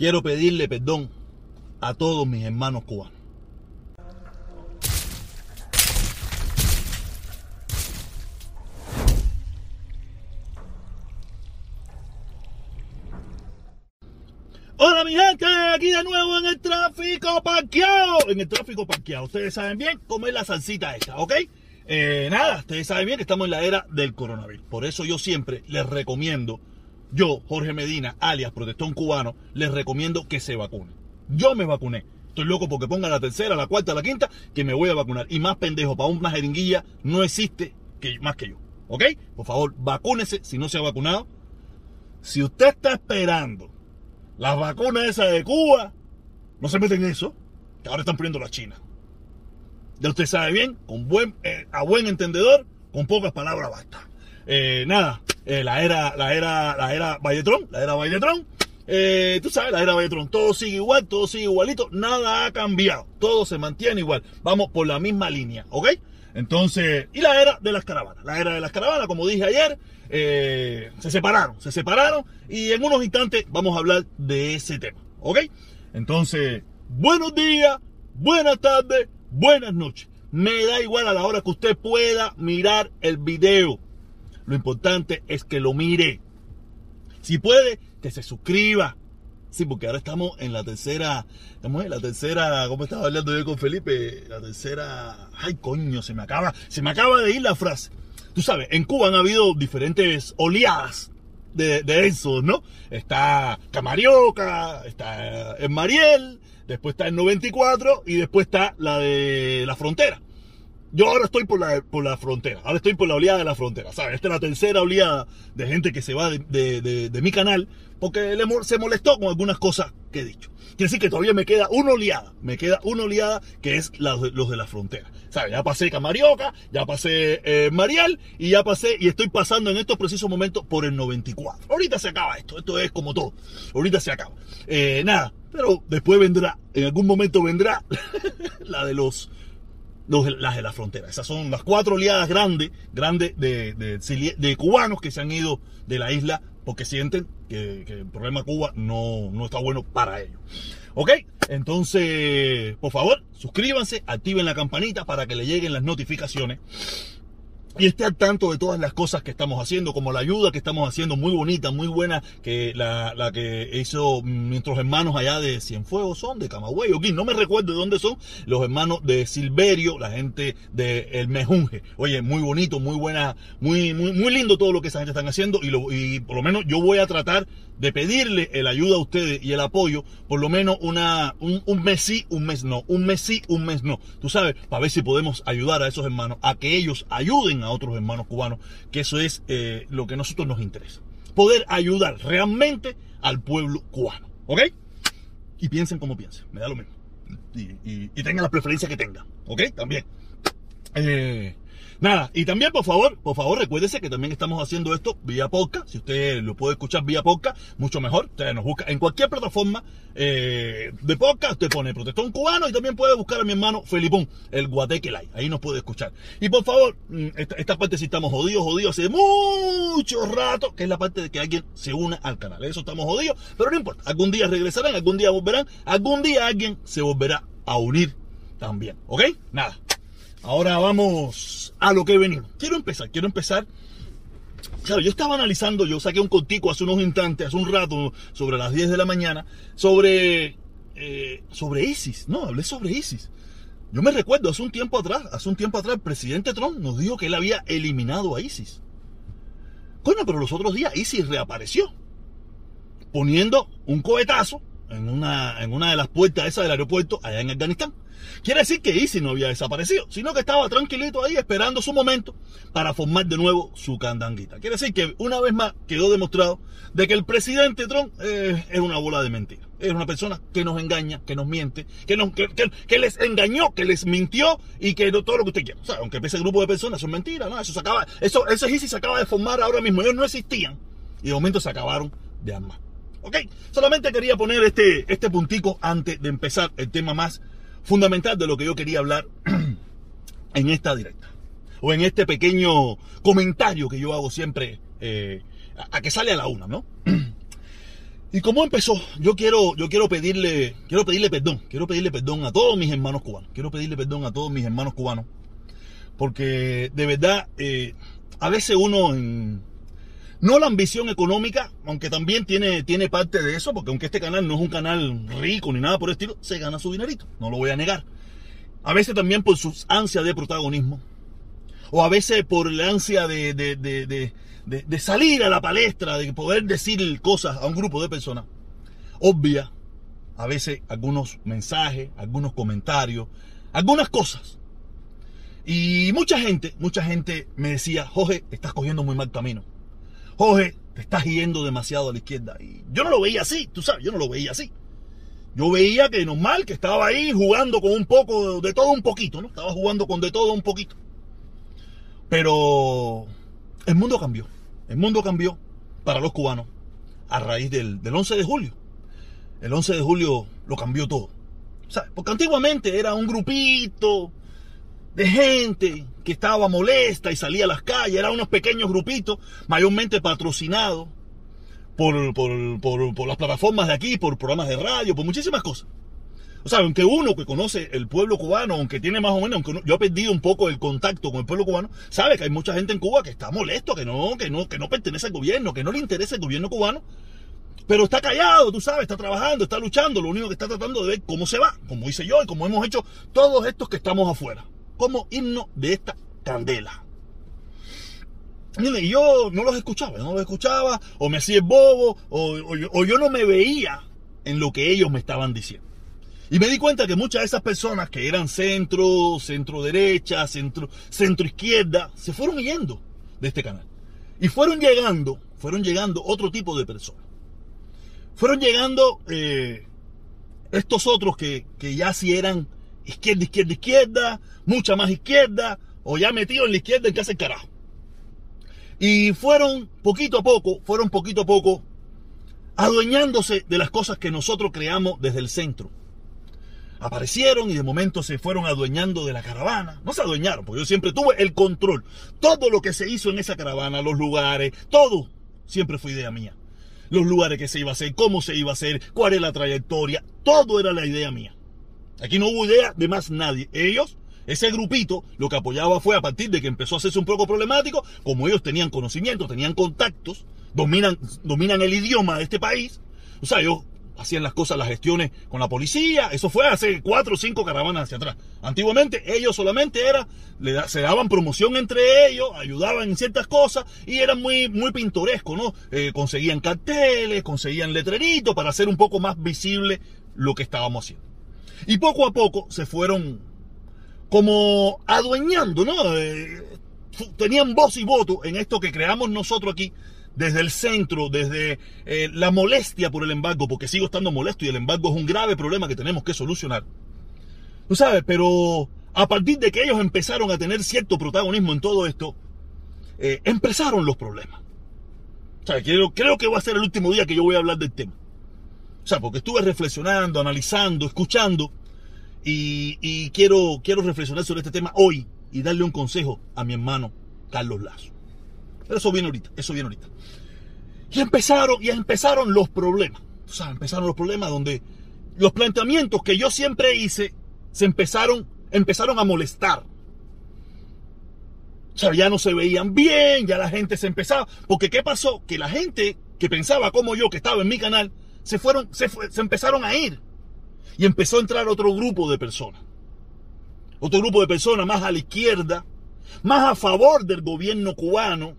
quiero pedirle perdón a todos mis hermanos cubanos. Hola mi gente, aquí de nuevo en el tráfico parqueado. En el tráfico parqueado. Ustedes saben bien cómo es la salsita esta, ¿ok? Eh, nada, ustedes saben bien que estamos en la era del coronavirus. Por eso yo siempre les recomiendo, yo, Jorge Medina, alias Protestón Cubano, les recomiendo que se vacunen. Yo me vacuné. Estoy loco porque ponga la tercera, la cuarta, la quinta, que me voy a vacunar. Y más pendejo, para una jeringuilla no existe que, más que yo. ¿Ok? Por favor, vacúnese si no se ha vacunado. Si usted está esperando las vacunas esas de Cuba, no se meten en eso, que ahora están poniendo la China. Ya usted sabe bien, con buen, eh, a buen entendedor, con pocas palabras basta. Eh, nada, eh, la era, la era, la era Valletrón, la era Valletrón, eh, tú sabes, la era Valletrón, todo sigue igual, todo sigue igualito, nada ha cambiado, todo se mantiene igual, vamos por la misma línea, ¿ok? Entonces, y la era de las caravanas, la era de las caravanas, como dije ayer, se separaron, se separaron y en unos instantes vamos a hablar de ese tema, ¿ok? Entonces, buenos días, buenas tardes, buenas noches. Me da igual a la hora que usted pueda mirar el video. Lo importante es que lo mire. Si puede, que se suscriba. Sí, porque ahora estamos en la tercera, estamos en la tercera, ¿cómo estaba hablando yo con Felipe? La tercera, ay coño, se me acaba, se me acaba de ir la frase. Tú sabes, en Cuba han habido diferentes oleadas de, eso, ¿no? Está Camarioca, está en Mariel, después está el 94 y después está la de la frontera. Yo ahora estoy por la, por la frontera, ahora estoy por la oleada de la frontera, ¿sabes? Esta es la tercera oleada de gente que se va de, de, mi canal porque le, se molestó con algunas cosas que he dicho. Quiere decir que todavía me queda una oleada, me queda una oleada que es los de la frontera. ¿Sabes? Ya pasé Camarioca, ya pasé eh, Marial y ya pasé y estoy pasando en estos precisos momentos por el 94. Ahorita se acaba esto, esto es como todo. Ahorita se acaba. Eh, nada, pero después vendrá, en algún momento vendrá la de los las de la frontera. Esas son las cuatro oleadas grandes, grandes de, de, cubanos que se han ido de la isla porque sienten que, que el problema Cuba no, no, está bueno para ellos. ¿Ok? Entonces, por favor, suscríbanse, activen la campanita para que le lleguen las notificaciones y esté al tanto de todas las cosas que estamos haciendo, como la ayuda que estamos haciendo, muy bonita, muy buena, que la, la que hizo nuestros hermanos allá de Cienfuegos son, de Camagüey, aquí no me recuerdo de dónde son, los hermanos de Silverio, la gente de El Mejunje. Oye, muy bonito, muy buena, muy, muy, muy lindo todo lo que esa gente están haciendo y, lo, y por lo menos yo voy a tratar de pedirle el ayuda a ustedes y el apoyo, por lo menos una, un, un mes sí, un mes no, un mes sí, un mes no. Tú sabes, para ver si podemos ayudar a esos hermanos, a que ellos ayuden a otros hermanos cubanos, que eso es eh, lo que a nosotros nos interesa. Poder ayudar realmente al pueblo cubano, ¿ok? Y piensen como piensen, me da lo mismo. Y, y, y tengan la preferencia que tengan, ¿ok? También. Eh, Nada, y también por favor, por favor recuérdese que también estamos haciendo esto vía podcast. Si usted lo puede escuchar vía podcast, mucho mejor. Usted nos busca en cualquier plataforma eh, de podcast. Usted pone Protestón Cubano y también puede buscar a mi hermano Felipón, el Guatequelay. Ahí nos puede escuchar. Y por favor, esta, esta parte si estamos jodidos, jodidos hace mucho rato, que es la parte de que alguien se una al canal. Eso estamos jodidos, pero no importa. Algún día regresarán, algún día volverán, algún día alguien se volverá a unir también. ¿Ok? Nada. Ahora vamos a lo que venimos. Quiero empezar, quiero empezar. Claro, yo estaba analizando, yo saqué un contico hace unos instantes, hace un rato, sobre las 10 de la mañana, sobre, eh, sobre ISIS. No, hablé sobre ISIS. Yo me recuerdo, hace un tiempo atrás, hace un tiempo atrás, el presidente Trump nos dijo que él había eliminado a ISIS. Coño, pero los otros días ISIS reapareció, poniendo un cohetazo en una, en una de las puertas esas del aeropuerto allá en Afganistán. Quiere decir que Isis no había desaparecido, sino que estaba tranquilito ahí esperando su momento para formar de nuevo su candanguita. Quiere decir que una vez más quedó demostrado de que el presidente Trump eh, es una bola de mentira. Es una persona que nos engaña, que nos miente, que, nos, que, les engañó, que les mintió y que no, todo lo que usted quiera. O sea, aunque ese grupo de personas son mentiras, ¿no? Eso se acaba, eso, eso ISIS se acaba de formar ahora mismo. Ellos no existían y de momento se acabaron de armar. ¿Ok? Solamente quería poner este, este puntico antes de empezar el tema más fundamental de lo que yo quería hablar en esta directa. O en este pequeño comentario que yo hago siempre eh, a, que sale a la una, ¿no? ¿Y cómo empezó? Yo quiero, yo quiero pedirle, quiero pedirle perdón, quiero pedirle perdón a todos mis hermanos cubanos, quiero pedirle perdón a todos mis hermanos cubanos, porque de verdad, eh, a veces uno en, no la ambición económica, aunque también tiene, tiene parte de eso, porque aunque este canal no es un canal rico ni nada por el estilo, se gana su dinerito, no lo voy a negar. A veces también por sus ansias de protagonismo, o a veces por la ansia de, de, de de, salir a la palestra, de poder decir cosas a un grupo de personas, obvia a veces algunos mensajes, algunos comentarios, algunas cosas. Y mucha gente, mucha gente me decía, Jorge, estás cogiendo muy mal camino. Jorge, te estás yendo demasiado a la izquierda. Y yo no lo veía así, tú sabes, yo no lo veía así. Yo veía que normal, que estaba ahí jugando con un poco, de todo un poquito, ¿no? Estaba jugando con de todo un poquito. Pero el mundo cambió. El mundo cambió para los cubanos a raíz del, 11 de julio. El 11 de julio lo cambió todo. Porque antiguamente era un grupito de gente que estaba molesta y salía a las calles. Eran unos pequeños grupitos, mayormente patrocinados por, por las plataformas de aquí, por programas de radio, por muchísimas cosas. O sea, aunque uno que conoce el pueblo cubano, aunque tiene más o menos, aunque yo he perdido un poco el contacto con el pueblo cubano, sabe que hay mucha gente en Cuba que está molesto, que no, que no, que no pertenece al gobierno, que no le interesa el gobierno cubano, pero está callado, tú sabes, está trabajando, está luchando, lo único que está tratando de ver cómo se va, como hice yo y como hemos hecho todos estos que estamos afuera, como himno de esta candela. Y yo no los escuchaba, no los escuchaba, o me hacía bobo, o yo no me veía en lo que ellos me estaban diciendo. Y me di cuenta que muchas de esas personas que eran centro, centro derecha, centro, centro izquierda, se fueron yendo de este canal. Y fueron llegando, fueron llegando otro tipo de personas. Fueron llegando eh, estos otros que, que ya si eran izquierda, izquierda, izquierda, mucha más izquierda, o ya metidos en la izquierda en que hace carajo. Y fueron poquito a poco, fueron poquito a poco adueñándose de las cosas que nosotros creamos desde el centro aparecieron y de momento se fueron adueñando de la caravana. No se adueñaron, porque yo siempre tuve el control. Todo lo que se hizo en esa caravana, los lugares, todo, siempre fue idea mía. Los lugares que se iba a hacer, cómo se iba a hacer, cuál es la trayectoria, todo era la idea mía. Aquí no hubo idea de más nadie. Ellos, ese grupito, lo que apoyaba fue a partir de que empezó a hacerse un poco problemático, como ellos tenían conocimiento, tenían contactos, dominan, dominan el idioma de este país. O sea, yo hacían las cosas, las gestiones con la policía. Eso fue hace cuatro o cinco caravanas hacia atrás. Antiguamente ellos solamente era, se daban promoción entre ellos, ayudaban en ciertas cosas y eran muy, muy pintorescos, ¿no? Eh, conseguían carteles, conseguían letreritos para hacer un poco más visible lo que estábamos haciendo. Y poco a poco se fueron como adueñando, ¿no? Eh, tenían voz y voto en esto que creamos nosotros aquí desde el centro, desde eh, la molestia por el embargo, porque sigo estando molesto y el embargo es un grave problema que tenemos que solucionar. Tú sabes, pero a partir de que ellos empezaron a tener cierto protagonismo en todo esto, eh, empezaron los problemas. O sea, creo, creo que va a ser el último día que yo voy a hablar del tema. O sea, porque estuve reflexionando, analizando, escuchando, y, y quiero, quiero reflexionar sobre este tema hoy y darle un consejo a mi hermano Carlos Lazo. Pero eso viene ahorita, eso viene ahorita. Y empezaron, y empezaron los problemas. O sea, empezaron los problemas donde los planteamientos que yo siempre hice se empezaron, empezaron a molestar. O sea, ya no se veían bien, ya la gente se empezaba. Porque ¿qué pasó? Que la gente que pensaba como yo, que estaba en mi canal, se fueron, se, se empezaron a ir. Y empezó a entrar otro grupo de personas. Otro grupo de personas más a la izquierda, más a favor del gobierno cubano,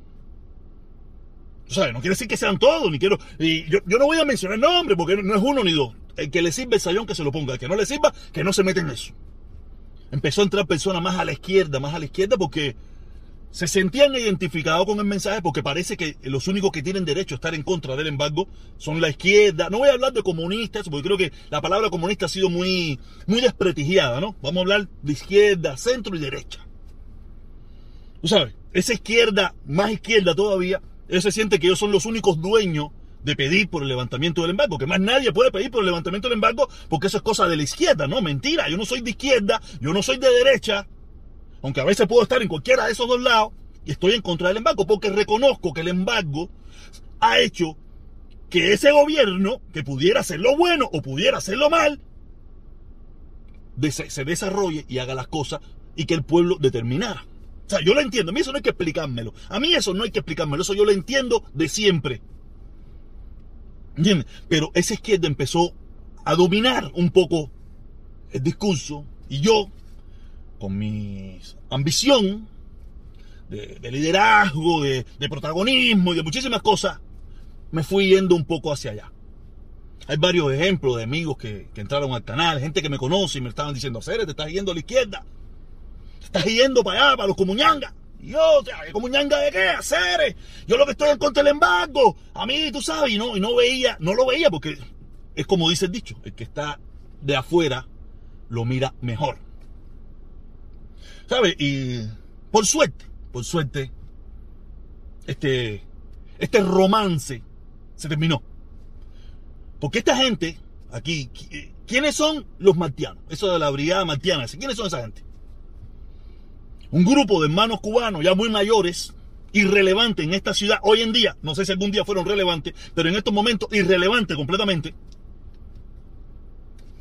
no quiere decir que sean todos, ni quiero. Y yo, no voy a mencionar nombres porque no, es uno ni dos. El que le sirve el sayón que se lo ponga. El que no le sirva, que no se mete en eso. Empezó a entrar personas más a la izquierda, más a la izquierda porque se sentían identificados con el mensaje porque parece que los únicos que tienen derecho a estar en contra del embargo son la izquierda. No voy a hablar de comunistas porque creo que la palabra comunista ha sido muy, muy desprestigiada, ¿no? Vamos a hablar de izquierda, centro y derecha. Tú sabes, esa izquierda, más izquierda todavía, ellos se siente que ellos son los únicos dueños de pedir por el levantamiento del embargo, que más nadie puede pedir por el levantamiento del embargo porque eso es cosa de la izquierda, no, mentira, yo no soy de izquierda, yo no soy de derecha, aunque a veces puedo estar en cualquiera de esos dos lados y estoy en contra del embargo porque reconozco que el embargo ha hecho que ese gobierno, que pudiera hacerlo bueno o pudiera hacerlo mal, se desarrolle y haga las cosas y que el pueblo determinara. O sea, yo lo entiendo, a mí eso no hay que explicármelo. A mí eso no hay que explicármelo, eso yo lo entiendo de siempre. ¿Entiendes? Pero esa izquierda empezó a dominar un poco el discurso y yo, con mi ambición de, liderazgo, de, protagonismo y de muchísimas cosas, me fui yendo un poco hacia allá. Hay varios ejemplos de amigos que, entraron al canal, gente que me conoce y me estaban diciendo, Ceres, te estás yendo a la izquierda. Te estás yendo para allá, para los comuñangas. Yo, ¿comuñanga de qué? Ceres. Yo lo que estoy en contra del embargo. A mí, tú sabes, y no, y no veía, no lo veía porque es como dice el dicho, el que está de afuera lo mira mejor. Y por suerte, por suerte, este, este romance se terminó. Porque esta gente, aquí, ¿quiénes son los martianos? Eso de la brigada martiana, ¿quiénes son esa gente? Un grupo de hermanos cubanos ya muy mayores, irrelevantes en esta ciudad, hoy en día, no sé si algún día fueron relevantes, pero en estos momentos irrelevantes completamente,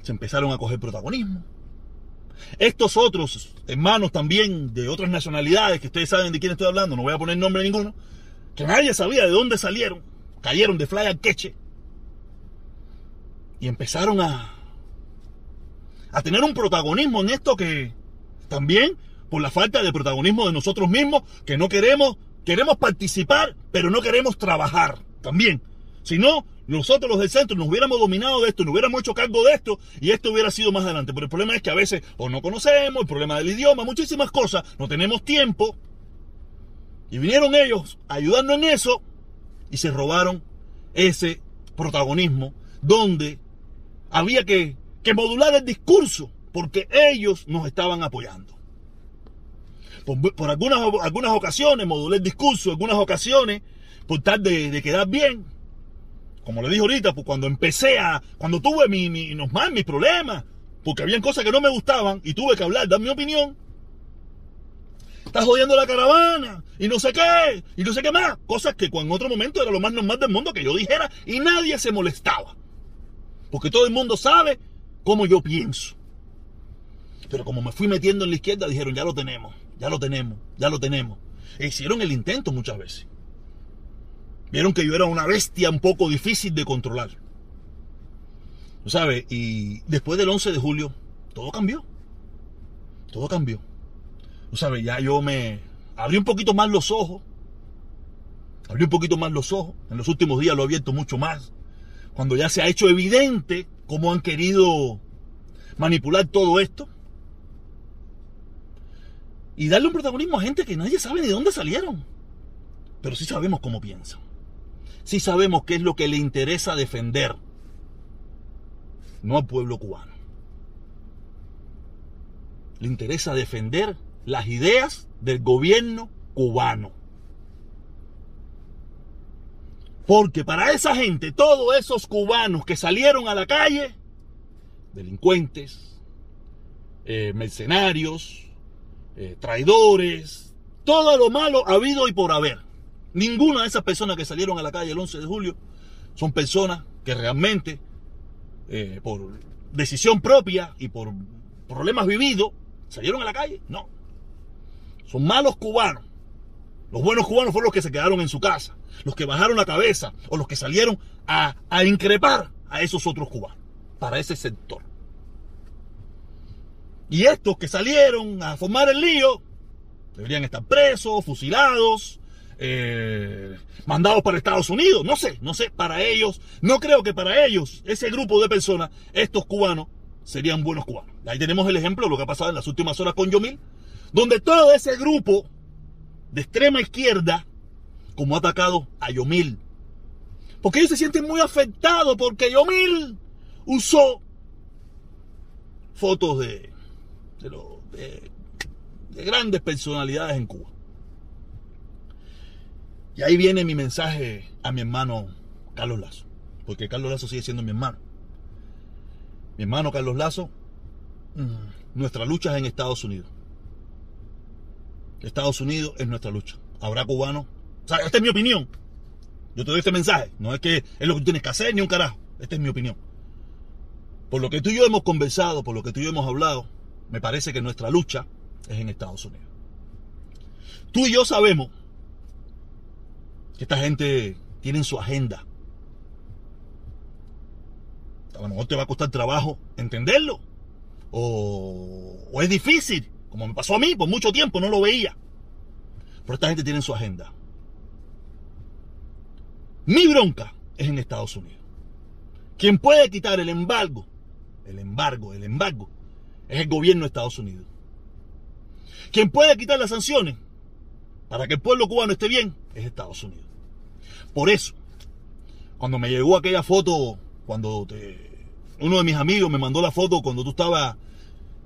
se empezaron a coger protagonismo. Estos otros hermanos también de otras nacionalidades, que ustedes saben de quién estoy hablando, no voy a poner nombre ninguno, que nadie sabía de dónde salieron, cayeron de fly al queche y empezaron a, a tener un protagonismo en esto que también por la falta de protagonismo de nosotros mismos, que no queremos, queremos participar, pero no queremos trabajar también. Si no, nosotros los del centro nos hubiéramos dominado de esto, nos hubiéramos hecho cargo de esto y esto hubiera sido más adelante. Pero el problema es que a veces o no conocemos, el problema del idioma, muchísimas cosas, no tenemos tiempo. Y vinieron ellos ayudando en eso y se robaron ese protagonismo donde había que, que modular el discurso porque ellos nos estaban apoyando. Por, algunas, algunas ocasiones modulé el discurso, algunas ocasiones por tal de, de quedar bien, como le dije ahorita, pues cuando empecé a, cuando tuve mi, mi, más, mis problemas, porque habían cosas que no me gustaban y tuve que hablar, dar mi opinión. Estás jodiendo la caravana y no sé qué, y no sé qué más. Cosas que en otro momento era lo más normal del mundo que yo dijera y nadie se molestaba. Porque todo el mundo sabe cómo yo pienso. Pero como me fui metiendo en la izquierda, dijeron, ya lo tenemos, ya lo tenemos, ya lo tenemos. E hicieron el intento muchas veces. Vieron que yo era una bestia un poco difícil de controlar. ¿Sabes? Y después del 11 de julio, todo cambió. Todo cambió. ¿Sabes? Ya yo me abrí un poquito más los ojos. Abrí un poquito más los ojos. En los últimos días lo he abierto mucho más. Cuando ya se ha hecho evidente cómo han querido manipular todo esto. Y darle un protagonismo a gente que nadie sabe de dónde salieron. Pero sí sabemos cómo piensan sí sabemos qué es lo que le interesa defender, no al pueblo cubano. Le interesa defender las ideas del gobierno cubano. Porque para esa gente, todos esos cubanos que salieron a la calle, delincuentes, eh, mercenarios, eh, traidores, todo lo malo habido y por haber. Ninguna de esas personas que salieron a la calle el 11 de julio son personas que realmente, eh, por decisión propia y por problemas vividos, salieron a la calle. No. Son malos cubanos. Los buenos cubanos fueron los que se quedaron en su casa, los que bajaron la cabeza o los que salieron a, a increpar a esos otros cubanos, para ese sector. Y estos que salieron a formar el lío, deberían estar presos, fusilados, eh, mandados para Estados Unidos, no sé, no sé, para ellos, no creo que para ellos, ese grupo de personas, estos cubanos, serían buenos cubanos. Ahí tenemos el ejemplo de lo que ha pasado en las últimas horas con Yomil, donde todo ese grupo de extrema izquierda, como ha atacado a Yomil, porque ellos se sienten muy afectados porque Yomil usó fotos de, de grandes personalidades en Cuba. Y ahí viene mi mensaje a mi hermano Carlos Lazo, porque Carlos Lazo sigue siendo mi hermano. Mi hermano Carlos Lazo, mm, nuestra lucha es en Estados Unidos. Estados Unidos es nuestra lucha. Habrá cubanos. O sea, esta es mi opinión. Yo te doy este mensaje. No es que es lo que tú tienes que hacer ni un carajo. Esta es mi opinión. Por lo que tú y yo hemos conversado, por lo que tú y yo hemos hablado, me parece que nuestra lucha es en Estados Unidos. Tú y yo sabemos esta gente tiene su agenda. A lo mejor te va a costar trabajo entenderlo. O, es difícil, como me pasó a mí, por mucho tiempo no lo veía. Pero esta gente tiene su agenda. Mi bronca es en Estados Unidos. Quien puede quitar el embargo, el embargo, el embargo, es el gobierno de Estados Unidos. Quien puede quitar las sanciones para que el pueblo cubano esté bien es Estados Unidos. Por eso, cuando me llegó aquella foto, cuando uno de mis amigos me mandó la foto cuando tú estabas,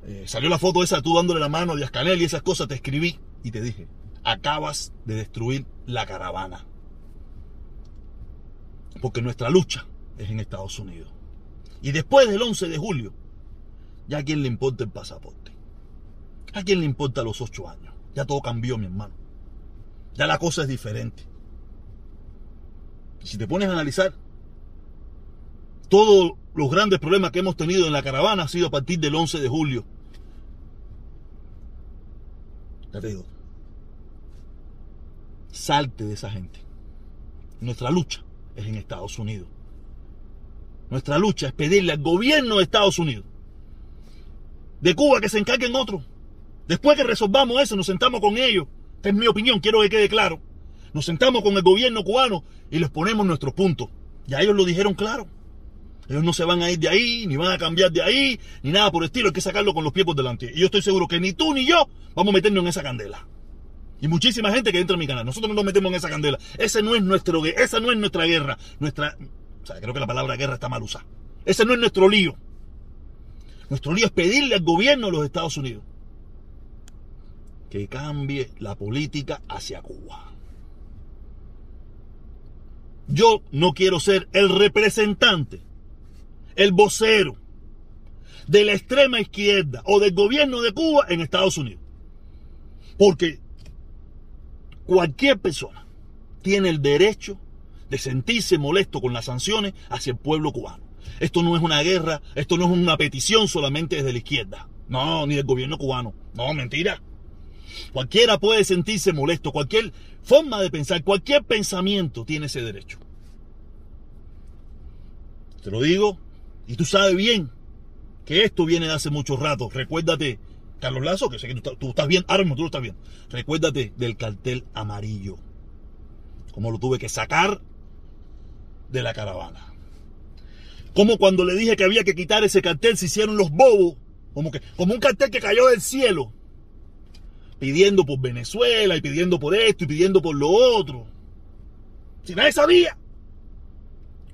eh, salió la foto esa, tú dándole la mano a Díaz Canel y esas cosas, te escribí y te dije, acabas de destruir la caravana. Porque nuestra lucha es en Estados Unidos. Y después del 11 de julio, ya a quién le importa el pasaporte. A quién le importa los ocho años. Ya todo cambió, mi hermano. Ya la cosa es diferente. Si te pones a analizar, todos los grandes problemas que hemos tenido en la caravana han sido a partir del 11 de julio. Ya te digo, salte de esa gente. Nuestra lucha es en Estados Unidos. Nuestra lucha es pedirle al gobierno de Estados Unidos, de Cuba, que se encarguen otros. Después que resolvamos eso, nos sentamos con ellos. Esta es mi opinión, quiero que quede claro. Nos sentamos con el gobierno cubano y les ponemos nuestros puntos. Ya ellos lo dijeron claro. Ellos no se van a ir de ahí, ni van a cambiar de ahí, ni nada por el estilo. Hay que sacarlo con los pies por delante. Y yo estoy seguro que ni tú ni yo vamos a meternos en esa candela. Y muchísima gente que entra en mi canal. Nosotros no nos metemos en esa candela. Ese no es nuestro, esa no es nuestra guerra. Nuestra, o sea, creo que la palabra guerra está mal usada. Ese no es nuestro lío. Nuestro lío es pedirle al gobierno de los Estados Unidos que cambie la política hacia Cuba. Yo no quiero ser el representante, el vocero de la extrema izquierda o del gobierno de Cuba en Estados Unidos. Porque cualquier persona tiene el derecho de sentirse molesto con las sanciones hacia el pueblo cubano. Esto no es una guerra, esto no es una petición solamente desde la izquierda. No, ni del gobierno cubano. No, mentira. Cualquiera puede sentirse molesto, cualquier forma de pensar, cualquier pensamiento tiene ese derecho. Te lo digo, y tú sabes bien que esto viene de hace mucho rato. Recuérdate Carlos Lazo, que sé que tú, estás bien, ahora tú lo estás bien. Recuérdate del cartel amarillo. Como lo tuve que sacar de la caravana. Como cuando le dije que había que quitar ese cartel, se hicieron los bobos. Como, que, como un cartel que cayó del cielo. Pidiendo por Venezuela y pidiendo por esto y pidiendo por lo otro. Si nadie sabía.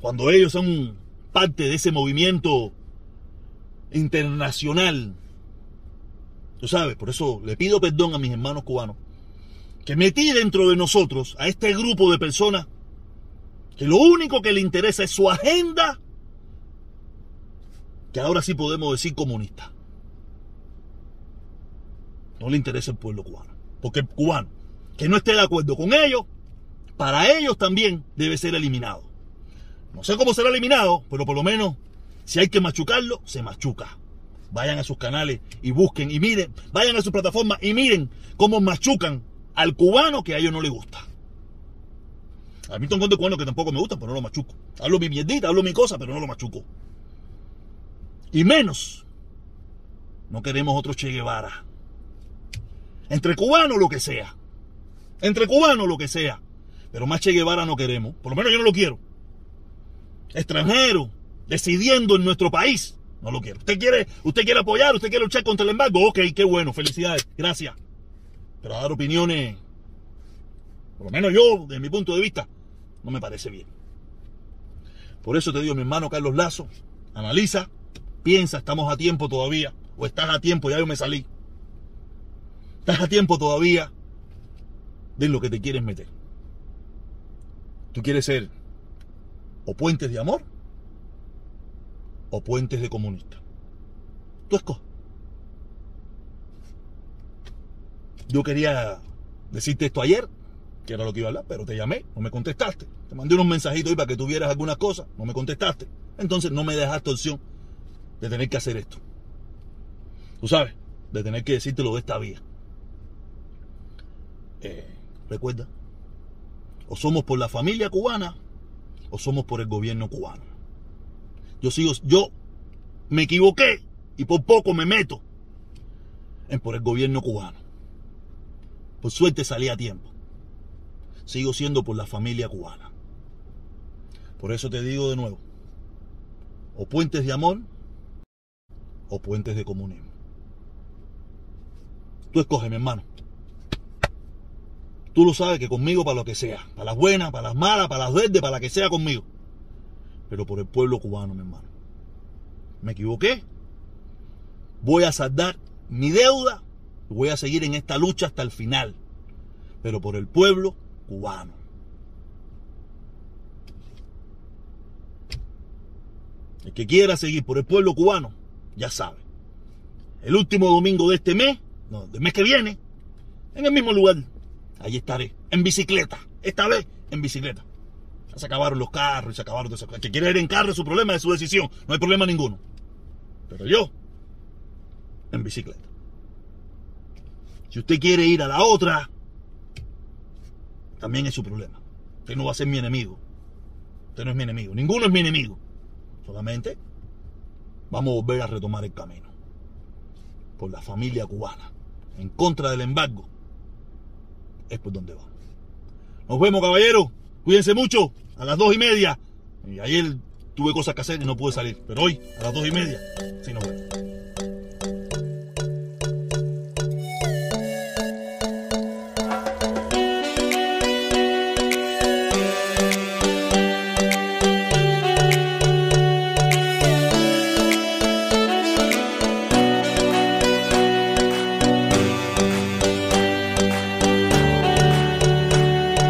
Cuando ellos son parte de ese movimiento internacional Tú sabes, por eso le pido perdón a mis hermanos cubanos, que metí dentro de nosotros a este grupo de personas que lo único que le interesa es su agenda, que ahora sí podemos decir comunista. No le interesa el pueblo cubano, porque el cubano que no esté de acuerdo con ellos, para ellos también debe ser eliminado. No sé cómo será eliminado, pero por lo menos si hay que machucarlo, se machuca. Vayan a sus canales y busquen y miren, vayan a su plataforma y miren cómo machucan al cubano que a ellos no les gusta. A mí tengo de cubanos que tampoco me gustan, pero no lo machuco. Hablo mi mierdita, hablo mi cosa, pero no lo machuco. Y menos, no queremos otro Che Guevara. Entre cubanos lo que sea. Entre cubanos lo que sea. Pero más Che Guevara no queremos. Por lo menos yo no lo quiero. Extranjero, decidiendo en nuestro país no lo quiero. ¿Usted quiere, usted quiere apoyar? ¿Usted quiere luchar contra el embargo? Ok, qué bueno, felicidades, gracias. Pero dar opiniones, por lo menos yo, desde mi punto de vista, no me parece bien. Por eso te digo, mi hermano Carlos Lazo, analiza, piensa, estamos a tiempo todavía, o estás a tiempo, ya yo me salí. Estás a tiempo todavía de lo que te quieres meter. ¿Tú quieres ser o puentes de amor o puentes de comunista. Tú escoges. Yo quería decirte esto ayer, que era lo que iba a hablar, pero te llamé, no me contestaste. Te mandé unos mensajitos ahí para que tuvieras algunas cosas, no me contestaste. Entonces no me dejaste opción de tener que hacer esto. Tú sabes, de tener que decírtelo de esta vía. Eh, recuerda, o somos por la familia cubana o somos por el gobierno cubano. Yo sigo, yo me equivoqué y por poco me meto en por el gobierno cubano. Por suerte salí a tiempo. Sigo siendo por la familia cubana. Por eso te digo de nuevo, o puentes de amor o puentes de comunismo. Tú escoge, mi hermano. Tú lo sabes que conmigo para lo que sea, para las buenas, para las malas, para las verdes, para la que sea conmigo. Pero por el pueblo cubano, mi hermano. Me equivoqué. Voy a saldar mi deuda. Voy a seguir en esta lucha hasta el final. Pero por el pueblo cubano. El que quiera seguir por el pueblo cubano, ya sabe. El último domingo de este mes, no, del mes que viene, en el mismo lugar, Ahí estaré, en bicicleta. Esta vez, en bicicleta. Ya se acabaron los carros y se acabaron de esas cosas. Que quiere ir en carro es su problema, es su decisión. No hay problema ninguno. Pero yo, en bicicleta. Si usted quiere ir a la otra, también es su problema. Usted no va a ser mi enemigo. Usted no es mi enemigo. Ninguno es mi enemigo. Solamente vamos a volver a retomar el camino. Por la familia cubana. En contra del embargo es por donde va. Nos vemos, caballero. Cuídense mucho. A las dos y media. Ayer tuve cosas que hacer y no pude salir. Pero hoy, a las dos y media, sí nos vemos.